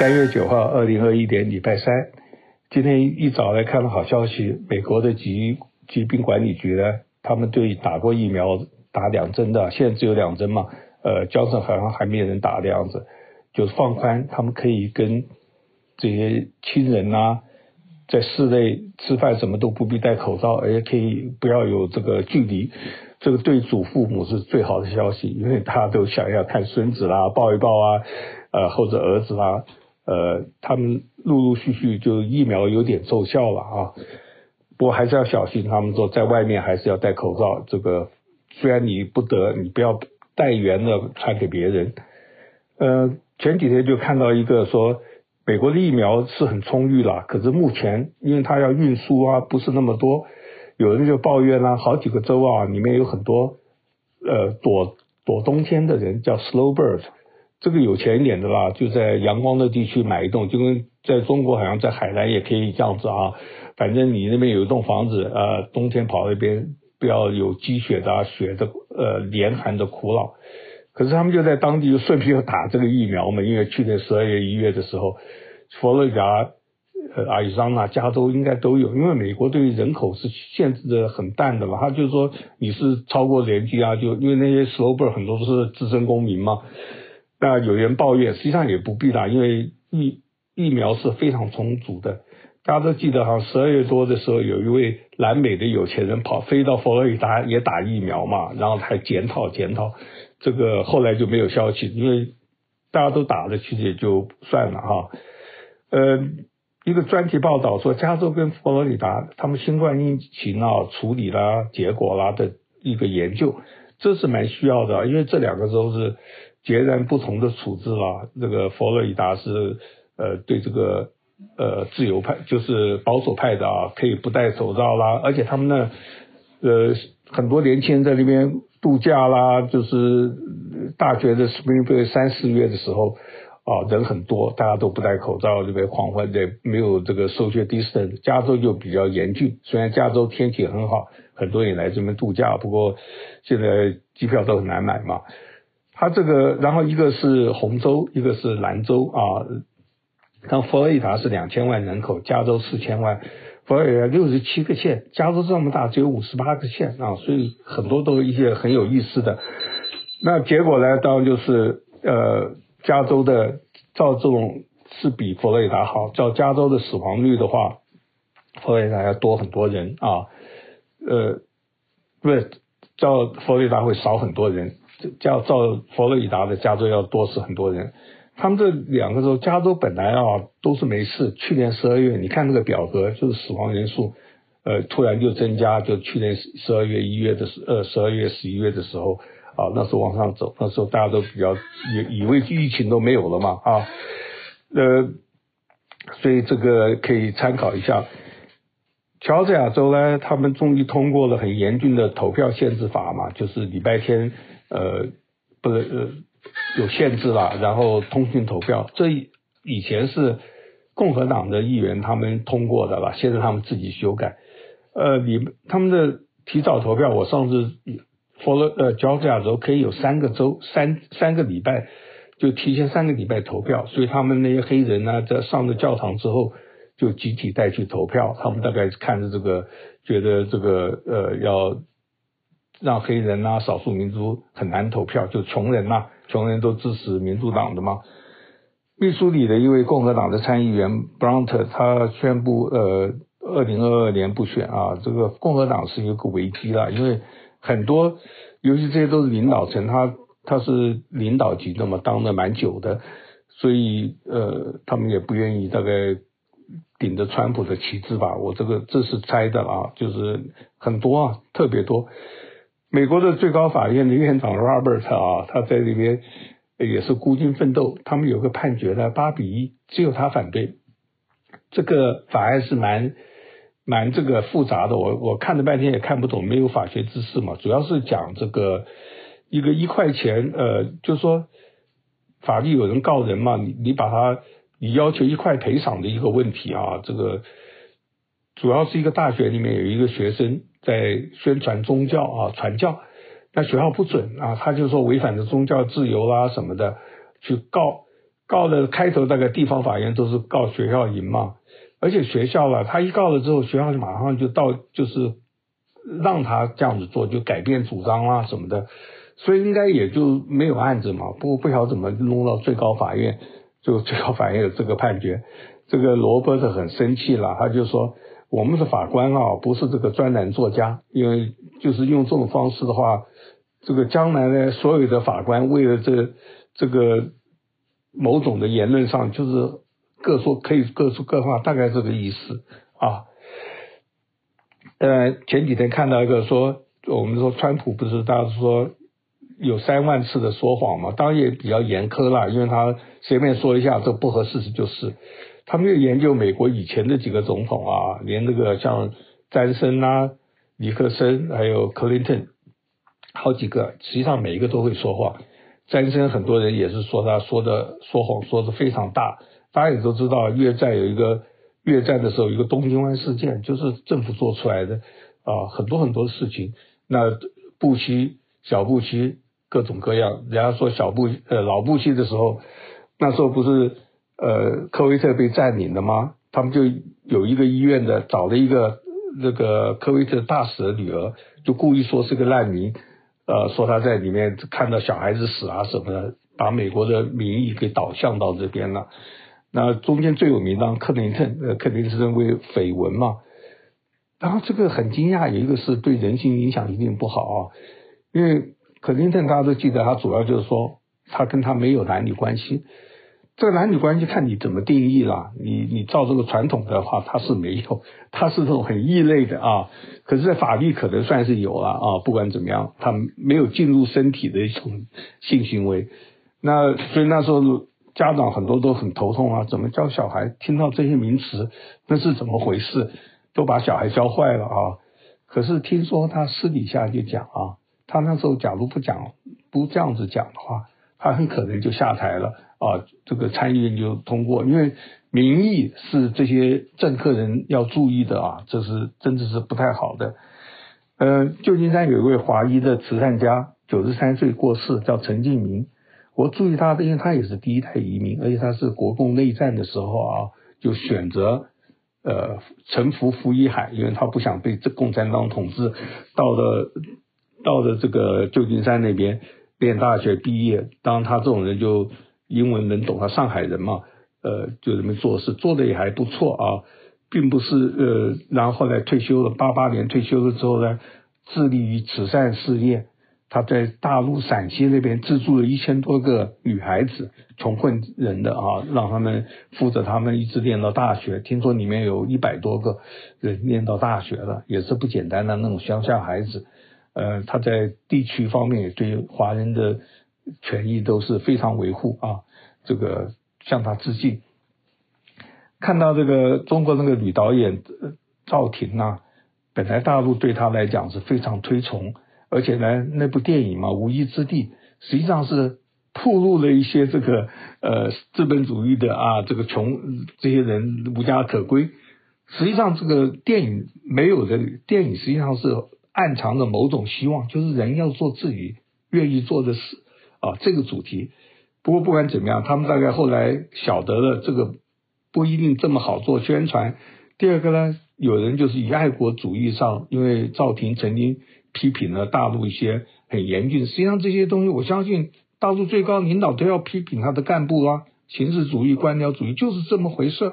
三月九号，二零二一年礼拜三，今天一早来看了好消息，美国的疾疾病管理局呢，他们对打过疫苗打两针的，现在只有两针嘛，呃，加上好像还没有人打的样子，就放宽，他们可以跟这些亲人啊，在室内吃饭什么都不必戴口罩，而且可以不要有这个距离，这个对祖父母是最好的消息，因为大家都想要看孙子啦，抱一抱啊。呃，或者儿子啦，呃，他们陆陆续续就疫苗有点奏效了啊。不过还是要小心，他们说在外面还是要戴口罩。这个虽然你不得，你不要带源的传给别人。呃，前几天就看到一个说，美国的疫苗是很充裕了，可是目前因为它要运输啊，不是那么多，有人就抱怨啦，好几个州啊里面有很多呃躲躲冬天的人，叫 slow bird。这个有钱一点的啦，就在阳光的地区买一栋，就跟在中国好像在海南也可以这样子啊。反正你那边有一栋房子，呃，冬天跑那边不要有积雪的、啊、雪的、呃，严寒的苦恼。可是他们就在当地就顺便要打这个疫苗嘛，因为去年十二月、一月的时候，佛罗里达、呃，阿里桑那、加州应该都有，因为美国对于人口是限制的很淡的嘛。他就是说你是超过年纪啊，就因为那些 slow bird 很多都是自身公民嘛。那有人抱怨，实际上也不必啦，因为疫疫苗是非常充足的。大家都记得哈，十二月多的时候，有一位南美的有钱人跑飞到佛罗里达也打疫苗嘛，然后还检讨检讨，这个后来就没有消息，因为大家都打了，其实也就算了哈。呃，一个专题报道说，加州跟佛罗里达他们新冠疫情啊处理啦、结果啦的一个研究，这是蛮需要的，因为这两个州是。截然不同的处置啦，这个佛罗里达是呃对这个呃自由派，就是保守派的啊，可以不戴口罩啦，而且他们呢呃很多年轻人在那边度假啦，就是大学的 Spring Break 三四月的时候啊人很多，大家都不戴口罩，这边狂欢的没有这个 social distance。加州就比较严峻，虽然加州天气很好，很多人来这边度假，不过现在机票都很难买嘛。它这个，然后一个是红州，一个是兰州啊。像佛罗里达是两千万人口，加州四千万，佛罗里达六十七个县，加州这么大只有五十八个县啊，所以很多都是一些很有意思的。那结果呢，当然就是呃，加州的照这种是比佛罗里达好，照加州的死亡率的话，佛罗里达要多很多人啊。呃，不是，照佛罗里达会少很多人。叫照佛罗里达的加州要多死很多人，他们这两个州，加州本来啊都是没事，去年十二月你看那个表格，就是死亡人数，呃突然就增加，就去年十二月一月的时，呃十二月十一月的时候啊，那时候往上走，那时候大家都比较以以为疫情都没有了嘛啊，呃，所以这个可以参考一下。乔治亚州呢，他们终于通过了很严峻的投票限制法嘛，就是礼拜天。呃，不是呃有限制了，然后通讯投票，这以前是共和党的议员他们通过的了，现在他们自己修改。呃，你他们的提早投票，我上次佛罗呃乔治亚州可以有三个州三三个礼拜就提前三个礼拜投票，所以他们那些黑人呢，在上了教堂之后就集体带去投票，他们大概看着这个，觉得这个呃要。让黑人啊、少数民族很难投票，就穷人呐、穷人都支持民主党的嘛。密苏里的一位共和党的参议员布朗特，他宣布，呃，二零二二年不选啊，这个共和党是一个危机了，因为很多，尤其这些都是领导层，他他是领导级的嘛，当了蛮久的，所以呃，他们也不愿意大概顶着川普的旗帜吧。我这个这是猜的啊，就是很多啊，特别多。美国的最高法院的院长 Robert 啊，他在里边也是孤军奋斗。他们有个判决呢，八比一，只有他反对。这个法案是蛮蛮这个复杂的，我我看了半天也看不懂，没有法学知识嘛。主要是讲这个一个一块钱，呃，就是说法律有人告人嘛，你你把他你要求一块赔偿的一个问题啊。这个主要是一个大学里面有一个学生。在宣传宗教啊，传教，那学校不准啊，他就说违反了宗教自由啦什么的，去告告的开头大概地方法院都是告学校赢嘛，而且学校了，他一告了之后，学校就马上就到就是让他这样子做，就改变主张啊什么的，所以应该也就没有案子嘛。不不晓得怎么弄到最高法院，就最高法院有这个判决，这个罗伯特很生气了，他就说我们的法官啊不是这个专栏作家，因为就是用这种方式的话。这个将来呢，所有的法官为了这这个某种的言论上，就是各说可以各说各话，大概这个意思啊。呃，前几天看到一个说，我们说川普不是大家说有三万次的说谎嘛，当然也比较严苛啦，因为他随便说一下，这不合事实就是。他没有研究美国以前的几个总统啊，连那个像詹森啊、尼克森还有克林顿。好几个，实际上每一个都会说谎。詹森很多人也是说他说的说谎说的非常大。大家也都知道，越战有一个越战的时候一个东京湾事件，就是政府做出来的啊，很多很多事情。那布希、小布希各种各样，人家说小布呃老布希的时候，那时候不是呃科威特被占领了吗？他们就有一个医院的找了一个那个科威特大使的女儿，就故意说是个难民。呃，说他在里面看到小孩子死啊什么的，把美国的民意给导向到这边了。那中间最有名当克林顿，呃，克林顿是认为绯闻嘛。然后这个很惊讶，有一个是对人心影响一定不好啊，因为克林顿大家都记得，他主要就是说他跟他没有男女关系。这个男女关系看你怎么定义啦，你你照这个传统的话，他是没有，他是这种很异类的啊。可是，在法律可能算是有了啊。不管怎么样，他没有进入身体的一种性行为。那所以那时候家长很多都很头痛啊，怎么教小孩听到这些名词，那是怎么回事？都把小孩教坏了啊。可是听说他私底下就讲啊，他那时候假如不讲，不这样子讲的话，他很可能就下台了。啊，这个参议院就通过，因为民意是这些政客人要注意的啊，这是真的是不太好的。呃，旧金山有一位华裔的慈善家，九十三岁过世，叫陈敬明。我注意他，因为他也是第一代移民，而且他是国共内战的时候啊，就选择呃臣服福里海，因为他不想被这共产党统治。到了到了这个旧金山那边念大学毕业，当他这种人就。英文能懂，他上海人嘛，呃，就这么做事，做的也还不错啊，并不是呃，然后后来退休了，八八年退休了之后呢，致力于慈善事业，他在大陆陕西那边资助了一千多个女孩子，穷困人的啊，让他们扶着他们一直念到大学，听说里面有一百多个人念到大学了，也是不简单的那种乡下孩子，呃，他在地区方面也对华人的。权益都是非常维护啊，这个向他致敬。看到这个中国那个女导演赵婷啊，本来大陆对她来讲是非常推崇，而且呢，那部电影嘛，《无依之地》实际上是暴露了一些这个呃资本主义的啊这个穷这些人无家可归。实际上这个电影没有的电影，实际上是暗藏着某种希望，就是人要做自己愿意做的事。啊，这个主题。不过不管怎么样，他们大概后来晓得了这个不一定这么好做宣传。第二个呢，有人就是以爱国主义上，因为赵婷曾经批评了大陆一些很严峻。实际上这些东西，我相信大陆最高领导都要批评他的干部啊，形式主义、官僚主义就是这么回事。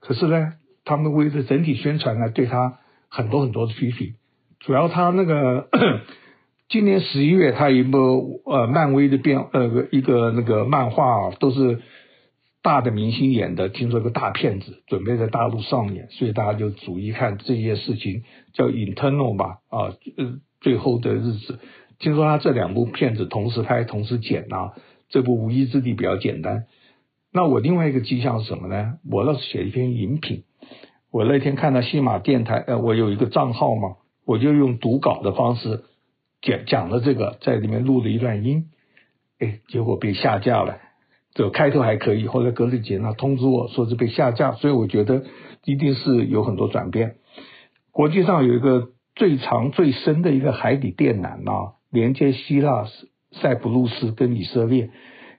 可是呢，他们为了整体宣传呢，对他很多很多的批评，主要他那个。今年十一月，他一部呃漫威的变呃一个那个漫画啊，都是大的明星演的，听说个大片子准备在大陆上演，所以大家就逐一看这些事情，叫 Internal 吧啊，呃最后的日子。听说他这两部片子同时拍同时剪啊，这部无依之地比较简单。那我另外一个迹象是什么呢？我倒是写一篇饮品。我那天看到西马电台，呃，我有一个账号嘛，我就用读稿的方式。讲讲了这个，在里面录了一段音，哎，结果被下架了。这开头还可以，后来隔了几天，他通知我说是被下架，所以我觉得一定是有很多转变。国际上有一个最长最深的一个海底电缆啊，连接希腊、塞浦路斯跟以色列。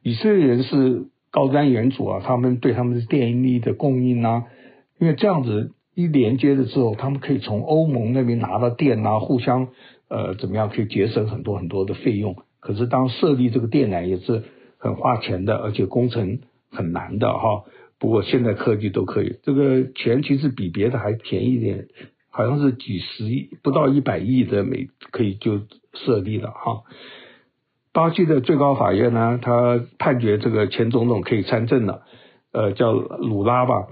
以色列人是高瞻远瞩啊，他们对他们的电力的供应啊，因为这样子一连接了之后，他们可以从欧盟那边拿到电啊，互相呃怎么样可以节省很多很多的费用。可是当设立这个电缆也是很花钱的，而且工程很难的哈。不过现在科技都可以，这个钱其实比别的还便宜点，好像是几十亿不到一百亿的美可以就设立了哈。巴西的最高法院呢，他判决这个前总统可以参政了，呃，叫鲁拉吧。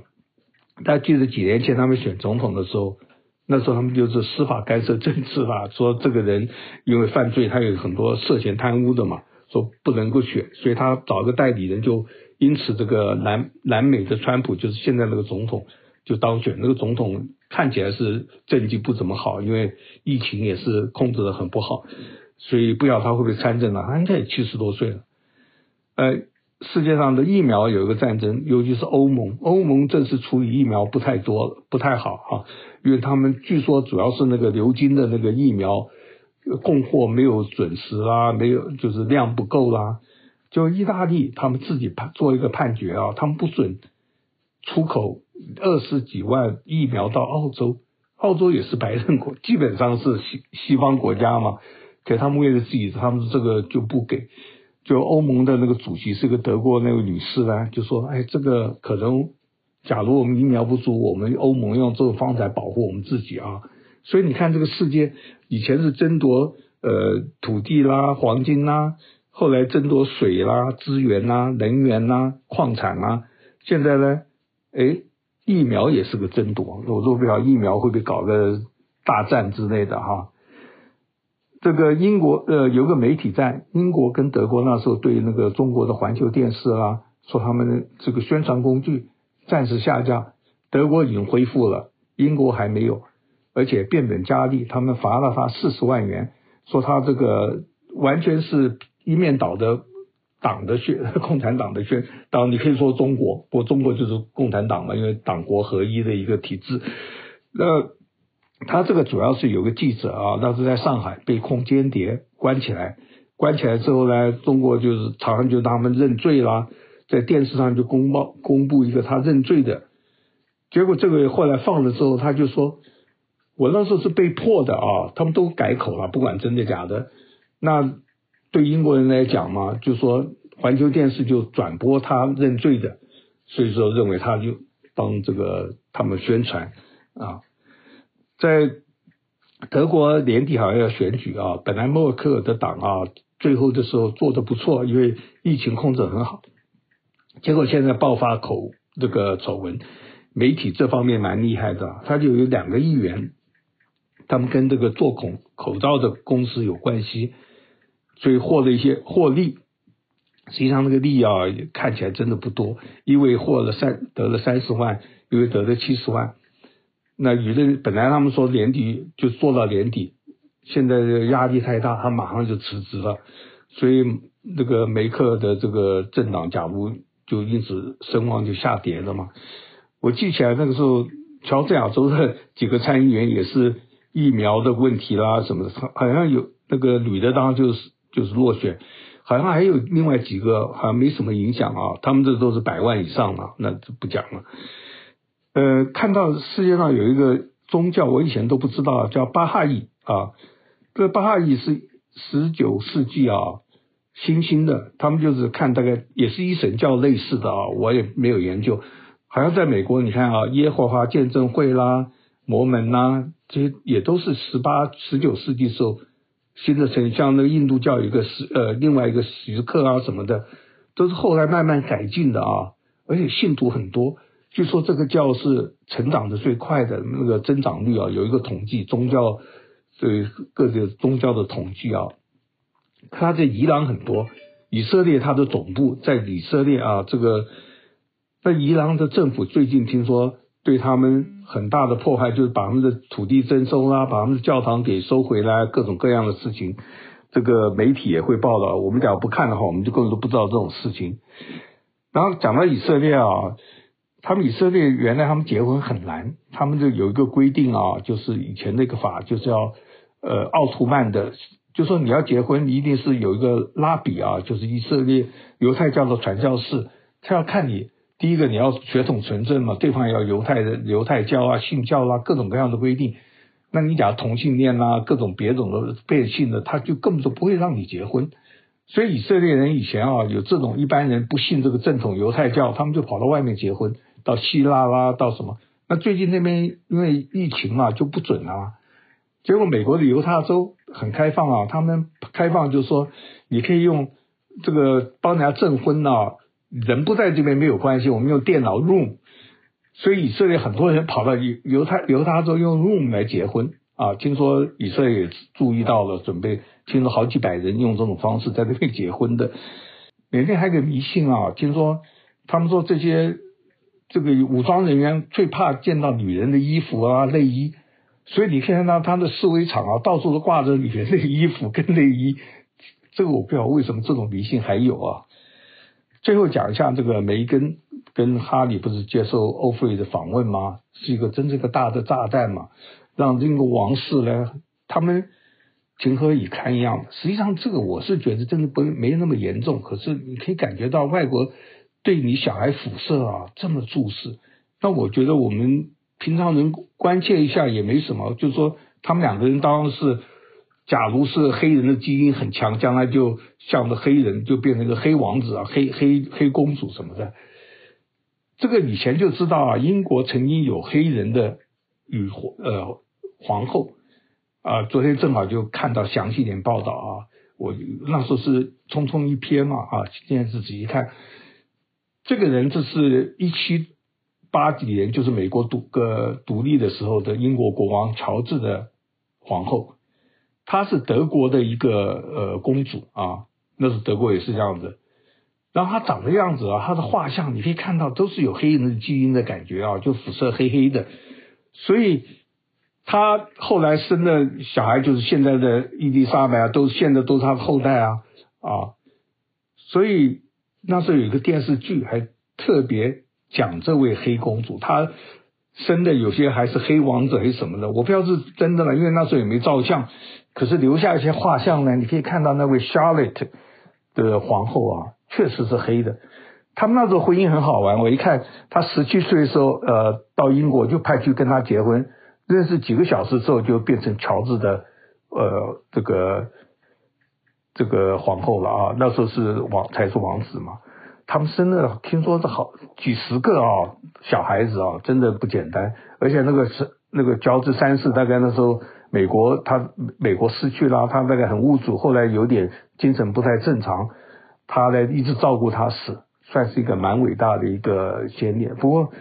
大家记得几年前他们选总统的时候，那时候他们就是司法干涉政治吧，说这个人因为犯罪，他有很多涉嫌贪污的嘛，说不能够选，所以他找一个代理人，就因此这个南南美的川普就是现在那个总统就当选，那个总统看起来是政绩不怎么好，因为疫情也是控制得很不好。所以不晓得他会不会参政了，他应该也七十多岁了。呃，世界上的疫苗有一个战争，尤其是欧盟，欧盟这次处理疫苗不太多，不太好哈，因为他们据说主要是那个流经的那个疫苗供货没有准时啦，没有就是量不够啦。就意大利他们自己判做一个判决啊，他们不准出口二十几万疫苗到澳洲，澳洲也是白人国，基本上是西西方国家嘛。给他们为了自己，他们这个就不给。就欧盟的那个主席是个德国那位女士呢，就说：“哎，这个可能，假如我们疫苗不足，我们欧盟用这个方法保护我们自己啊。”所以你看，这个世界以前是争夺呃土地啦、黄金啦，后来争夺水啦、资源啦、能源啦、矿产啦，现在呢，哎，疫苗也是个争夺。我说不晓得疫苗会不会搞个大战之类的哈。这个英国呃有个媒体在英国跟德国那时候对那个中国的环球电视啊说他们这个宣传工具暂时下架，德国已经恢复了，英国还没有，而且变本加厉，他们罚了他四十万元，说他这个完全是一面倒的党的宣 共产党的宣，当然你可以说中国，不过中国就是共产党嘛，因为党国合一的一个体制，那。他这个主要是有个记者啊，当时在上海被控间谍，关起来，关起来之后呢，中国就是常常就他们认罪啦，在电视上就公报公布一个他认罪的，结果这个后来放了之后，他就说，我那时候是被迫的啊，他们都改口了，不管真的假的，那对英国人来讲嘛，就说环球电视就转播他认罪的，所以说认为他就帮这个他们宣传啊。在德国年底好像要选举啊，本来默克尔的党啊，最后的时候做的不错，因为疫情控制很好。结果现在爆发口这个丑闻，媒体这方面蛮厉害的，他就有两个议员，他们跟这个做口口罩的公司有关系，所以获了一些获利。实际上那个利啊，看起来真的不多，因为获了三得了三十万，因为得了七十万。那舆论本来他们说年底就做到年底，现在压力太大，他马上就辞职了，所以那个梅克的这个政党，假如就因此声望就下跌了嘛。我记起来那个时候，乔治亚州的 几个参议员也是疫苗的问题啦什么的，好像有那个女的当然就是就是落选，好像还有另外几个好像没什么影响啊，他们这都是百万以上了，那就不讲了。呃，看到世界上有一个宗教，我以前都不知道，叫巴哈伊啊。这巴哈伊是十九世纪啊新兴的，他们就是看大概也是一神教类似的啊，我也没有研究。好像在美国，你看啊，耶和华见证会啦、摩门啦，这些也都是十八、十九世纪时候新的成，像那个印度教有一个时呃另外一个时刻啊什么的，都是后来慢慢改进的啊，而且信徒很多。据说这个教是成长的最快的那个增长率啊，有一个统计，宗教对各个宗教的统计啊，它在伊朗很多，以色列它的总部在以色列啊，这个在伊朗的政府最近听说对他们很大的迫害，就是把他们的土地征收啦，把他们的教堂给收回来，各种各样的事情，这个媒体也会报道。我们假如不看的话，我们就根本都不知道这种事情。然后讲到以色列啊。他们以色列原来他们结婚很难，他们就有一个规定啊，就是以前那个法就是要呃奥图曼的，就说你要结婚，一定是有一个拉比啊，就是以色列犹太教的传教士他要看你第一个你要血统纯正嘛，对方要犹太的犹太教啊、信教啦、各种各样的规定。那你假如同性恋啦、各种别种的变性的，他就根本就不会让你结婚。所以以色列人以前啊，有这种一般人不信这个正统犹太教，他们就跑到外面结婚，到希腊啦，到什么？那最近那边因为疫情嘛，就不准啊。结果美国的犹他州很开放啊，他们开放就是说，你可以用这个帮人家证婚啊，人不在这边没有关系，我们用电脑 Room。所以以色列很多人跑到犹犹太犹他州用 Room 来结婚啊，听说以色列也注意到了，准备听说好几百人用这种方式在这边结婚的。缅甸还有个迷信啊，听说他们说这些这个武装人员最怕见到女人的衣服啊 内衣，所以你看到他的示威场啊，到处都挂着女人的衣服跟内衣，这个我不知道为什么这种迷信还有啊。最后讲一下这个梅根。跟哈里不是接受欧菲的访问吗？是一个真正的大的炸弹嘛，让英国王室呢，他们情何以堪一样。实际上，这个我是觉得真的不没那么严重，可是你可以感觉到外国对你小孩肤色啊这么注视。那我觉得我们平常人关切一下也没什么，就是说他们两个人当然是，假如是黑人的基因很强，将来就像个黑人就变成一个黑王子啊，黑黑黑公主什么的。这个以前就知道啊，英国曾经有黑人的女呃皇后啊，昨天正好就看到详细点报道啊，我那时候是匆匆一瞥嘛啊，现在是仔细看，这个人这是一七八几年，就是美国独个独立的时候的英国国王乔治的皇后，她是德国的一个呃公主啊，那是德国也是这样子。然后她长的样子啊，她的画像你可以看到都是有黑人的基因的感觉啊，就肤色黑黑的，所以他后来生的小孩就是现在的伊丽莎白啊，都现在都是他的后代啊啊，所以那时候有一个电视剧还特别讲这位黑公主，她生的有些还是黑王子还是什么的，我不知道是真的了，因为那时候也没照相，可是留下一些画像呢，你可以看到那位 Charlotte 的皇后啊。确实是黑的，他们那时候婚姻很好玩。我一看，他十七岁的时候，呃，到英国就派去跟他结婚，认识几个小时之后就变成乔治的，呃，这个这个皇后了啊。那时候是王才是王子嘛。他们生了，听说是好几十个啊小孩子啊，真的不简单。而且那个是那个乔治三世，大概那时候美国他美国失去了，他那个很无助，后来有点精神不太正常。他呢一直照顾他死，算是一个蛮伟大的一个先烈。不过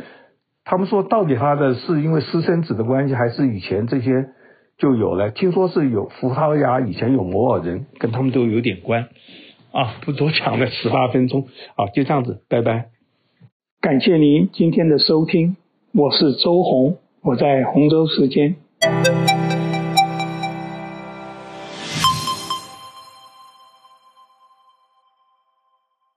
他们说，到底他的是因为私生子的关系，还是以前这些就有了？听说是有葡萄牙以前有摩尔人，跟他们都有点关啊。不多讲了，十八分钟啊，就这样子，拜拜。感谢您今天的收听，我是周红，我在洪州时间。